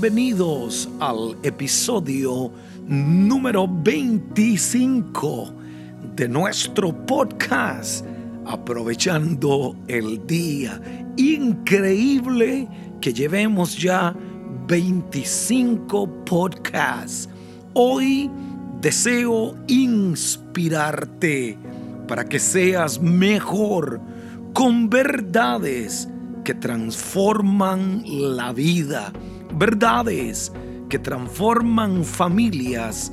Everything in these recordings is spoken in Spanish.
Bienvenidos al episodio número 25 de nuestro podcast Aprovechando el Día. Increíble que llevemos ya 25 podcasts. Hoy deseo inspirarte para que seas mejor con verdades que transforman la vida, verdades que transforman familias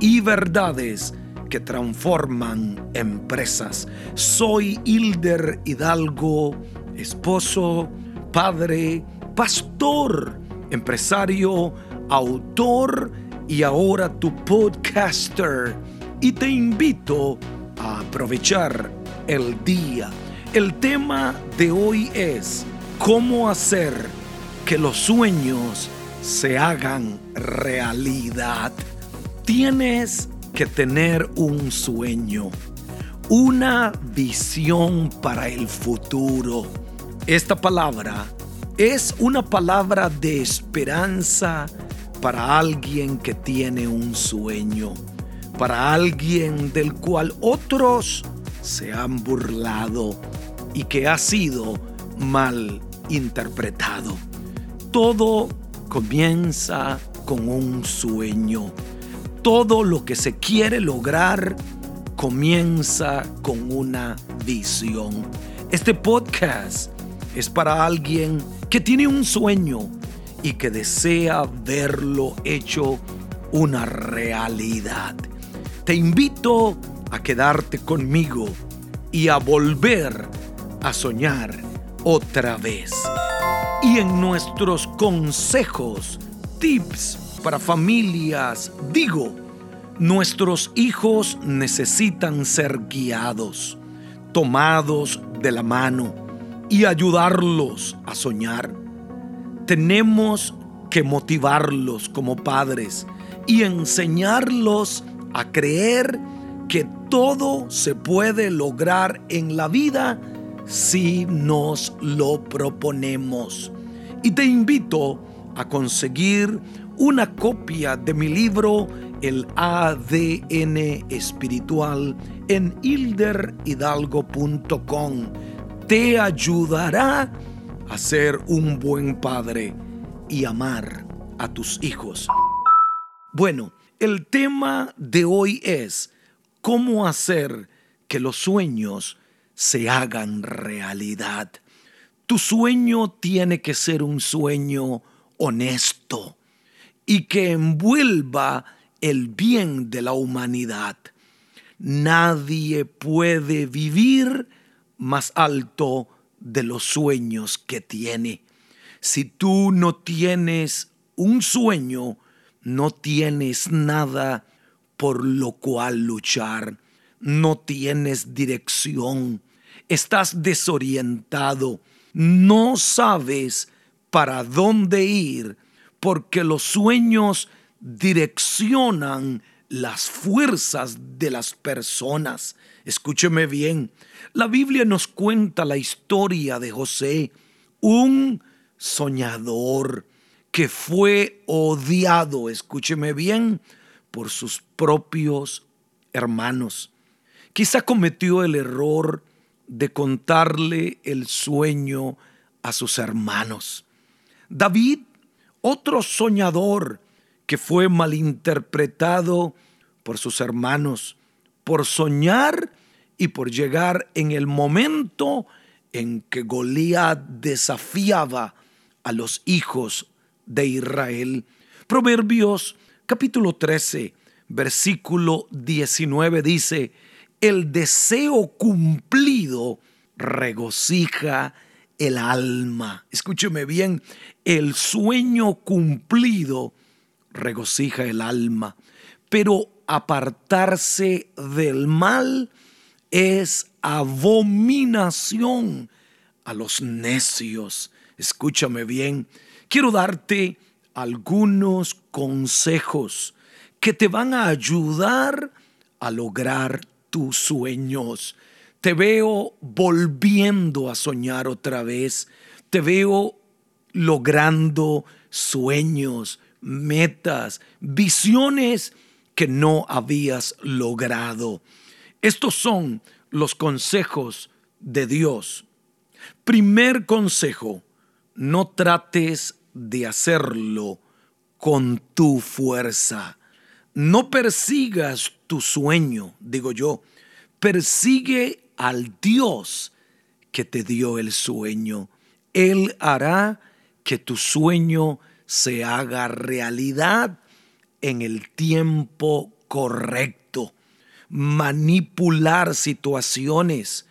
y verdades que transforman empresas. Soy Hilder Hidalgo, esposo, padre, pastor, empresario, autor y ahora tu podcaster. Y te invito a aprovechar el día. El tema de hoy es cómo hacer que los sueños se hagan realidad. Tienes que tener un sueño, una visión para el futuro. Esta palabra es una palabra de esperanza para alguien que tiene un sueño, para alguien del cual otros se han burlado y que ha sido mal interpretado. Todo comienza con un sueño. Todo lo que se quiere lograr comienza con una visión. Este podcast es para alguien que tiene un sueño y que desea verlo hecho una realidad. Te invito a quedarte conmigo y a volver a soñar otra vez. Y en nuestros consejos, tips para familias, digo, nuestros hijos necesitan ser guiados, tomados de la mano y ayudarlos a soñar. Tenemos que motivarlos como padres y enseñarlos a creer que todo se puede lograr en la vida si nos lo proponemos. Y te invito a conseguir una copia de mi libro El ADN Espiritual en hilderhidalgo.com. Te ayudará a ser un buen padre y amar a tus hijos. Bueno, el tema de hoy es cómo hacer que los sueños se hagan realidad. Tu sueño tiene que ser un sueño honesto y que envuelva el bien de la humanidad. Nadie puede vivir más alto de los sueños que tiene. Si tú no tienes un sueño, no tienes nada por lo cual luchar no tienes dirección, estás desorientado, no sabes para dónde ir, porque los sueños direccionan las fuerzas de las personas. Escúcheme bien, la Biblia nos cuenta la historia de José, un soñador que fue odiado, escúcheme bien, por sus propios hermanos. Quizá cometió el error de contarle el sueño a sus hermanos. David, otro soñador que fue malinterpretado por sus hermanos, por soñar y por llegar en el momento en que Goliat desafiaba a los hijos de Israel. Proverbios capítulo 13, versículo 19 dice, el deseo cumplido regocija el alma. Escúcheme bien, el sueño cumplido regocija el alma, pero apartarse del mal es abominación a los necios. Escúchame bien, quiero darte algunos consejos que te van a ayudar a lograr tus sueños. Te veo volviendo a soñar otra vez. Te veo logrando sueños, metas, visiones que no habías logrado. Estos son los consejos de Dios. Primer consejo, no trates de hacerlo con tu fuerza. No persigas tu sueño, digo yo. Persigue al Dios que te dio el sueño. Él hará que tu sueño se haga realidad en el tiempo correcto. Manipular situaciones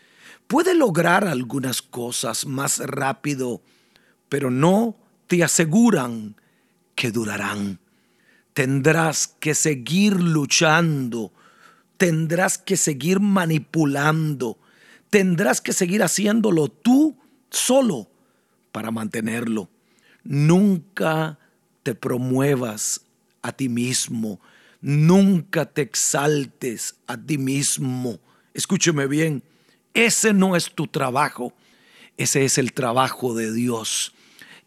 puede lograr algunas cosas más rápido, pero no te aseguran que durarán. Tendrás que seguir luchando, tendrás que seguir manipulando, tendrás que seguir haciéndolo tú solo para mantenerlo. Nunca te promuevas a ti mismo, nunca te exaltes a ti mismo. Escúcheme bien, ese no es tu trabajo, ese es el trabajo de Dios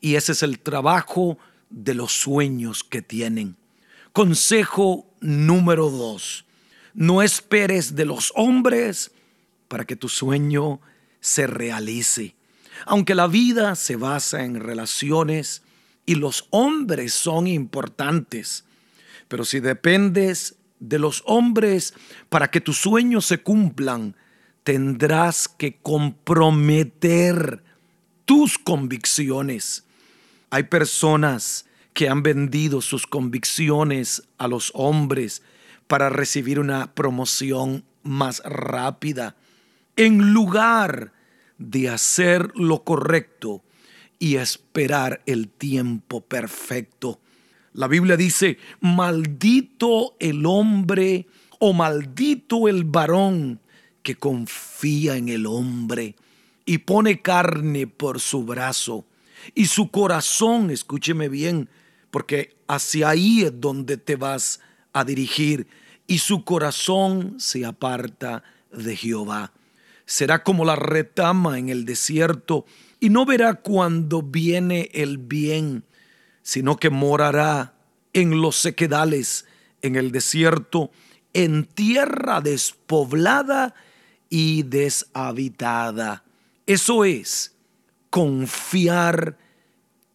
y ese es el trabajo de los sueños que tienen. Consejo número dos, no esperes de los hombres para que tu sueño se realice. Aunque la vida se basa en relaciones y los hombres son importantes, pero si dependes de los hombres para que tus sueños se cumplan, tendrás que comprometer tus convicciones. Hay personas que han vendido sus convicciones a los hombres para recibir una promoción más rápida, en lugar de hacer lo correcto y esperar el tiempo perfecto. La Biblia dice, maldito el hombre o maldito el varón que confía en el hombre y pone carne por su brazo y su corazón, escúcheme bien, porque hacia ahí es donde te vas a dirigir y su corazón se aparta de Jehová será como la retama en el desierto, y no verá cuando viene el bien, sino que morará en los sequedales, en el desierto, en tierra despoblada y deshabitada. Eso es confiar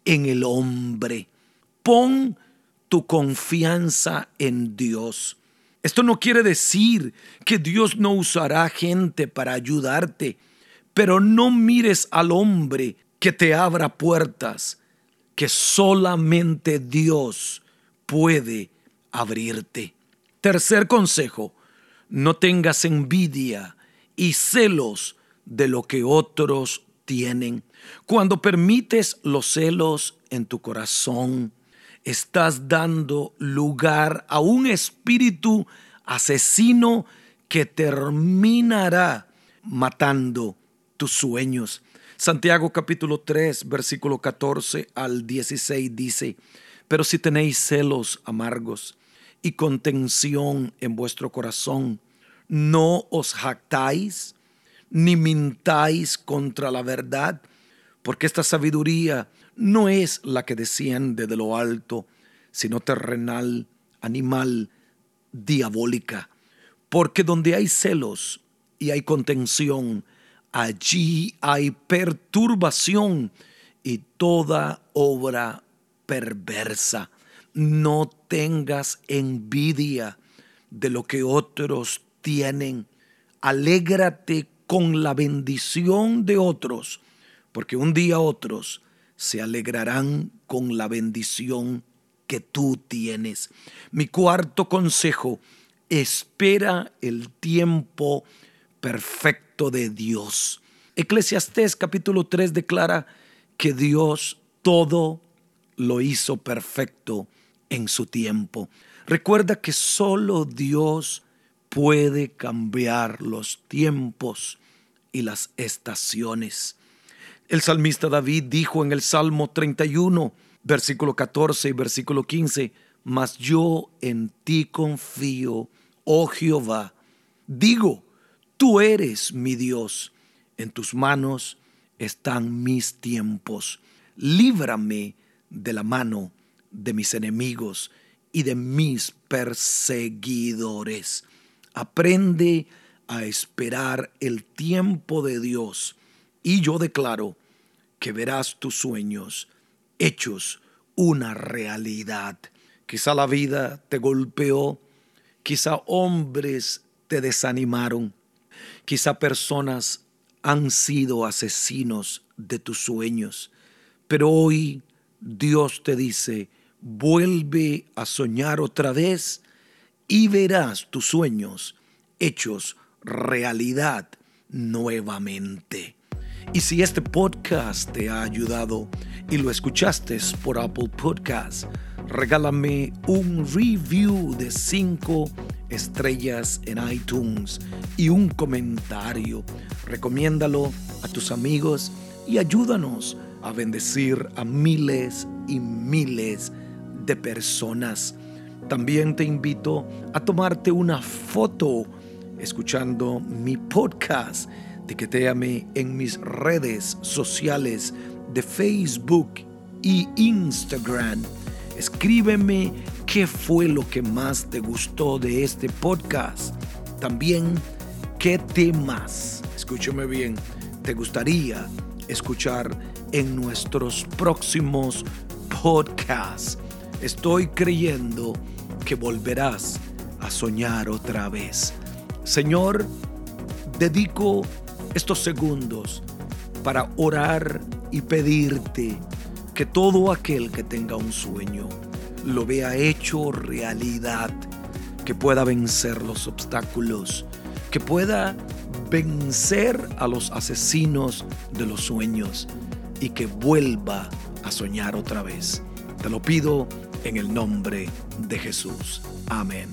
en el hombre. Pon tu confianza en Dios. Esto no quiere decir que Dios no usará gente para ayudarte, pero no mires al hombre que te abra puertas, que solamente Dios puede abrirte. Tercer consejo, no tengas envidia y celos de lo que otros tienen. Cuando permites los celos en tu corazón, estás dando lugar a un espíritu asesino que terminará matando tus sueños. Santiago capítulo 3, versículo 14 al 16 dice, pero si tenéis celos amargos y contención en vuestro corazón, no os jactáis ni mintáis contra la verdad, porque esta sabiduría no es la que desciende de lo alto, sino terrenal, animal, diabólica. Porque donde hay celos y hay contención, allí hay perturbación y toda obra perversa. No tengas envidia de lo que otros tienen. Alégrate con la bendición de otros, porque un día otros se alegrarán con la bendición que tú tienes. Mi cuarto consejo, espera el tiempo perfecto de Dios. Eclesiastés capítulo 3 declara que Dios todo lo hizo perfecto en su tiempo. Recuerda que solo Dios puede cambiar los tiempos y las estaciones. El salmista David dijo en el Salmo 31, versículo 14 y versículo 15, mas yo en ti confío, oh Jehová. Digo, tú eres mi Dios, en tus manos están mis tiempos. líbrame de la mano de mis enemigos y de mis perseguidores. Aprende a esperar el tiempo de Dios y yo declaro que verás tus sueños hechos una realidad. Quizá la vida te golpeó, quizá hombres te desanimaron, quizá personas han sido asesinos de tus sueños, pero hoy Dios te dice, vuelve a soñar otra vez y verás tus sueños hechos realidad nuevamente. Y si este podcast te ha ayudado y lo escuchaste por Apple Podcast, regálame un review de 5 estrellas en iTunes y un comentario. Recomiéndalo a tus amigos y ayúdanos a bendecir a miles y miles de personas. También te invito a tomarte una foto escuchando mi podcast. Etiquetéame en mis redes sociales de Facebook y Instagram. Escríbeme qué fue lo que más te gustó de este podcast. También qué temas, escúchame bien, te gustaría escuchar en nuestros próximos podcasts. Estoy creyendo que volverás a soñar otra vez. Señor, dedico estos segundos para orar y pedirte que todo aquel que tenga un sueño lo vea hecho realidad, que pueda vencer los obstáculos, que pueda vencer a los asesinos de los sueños y que vuelva a soñar otra vez. Te lo pido en el nombre de Jesús. Amén.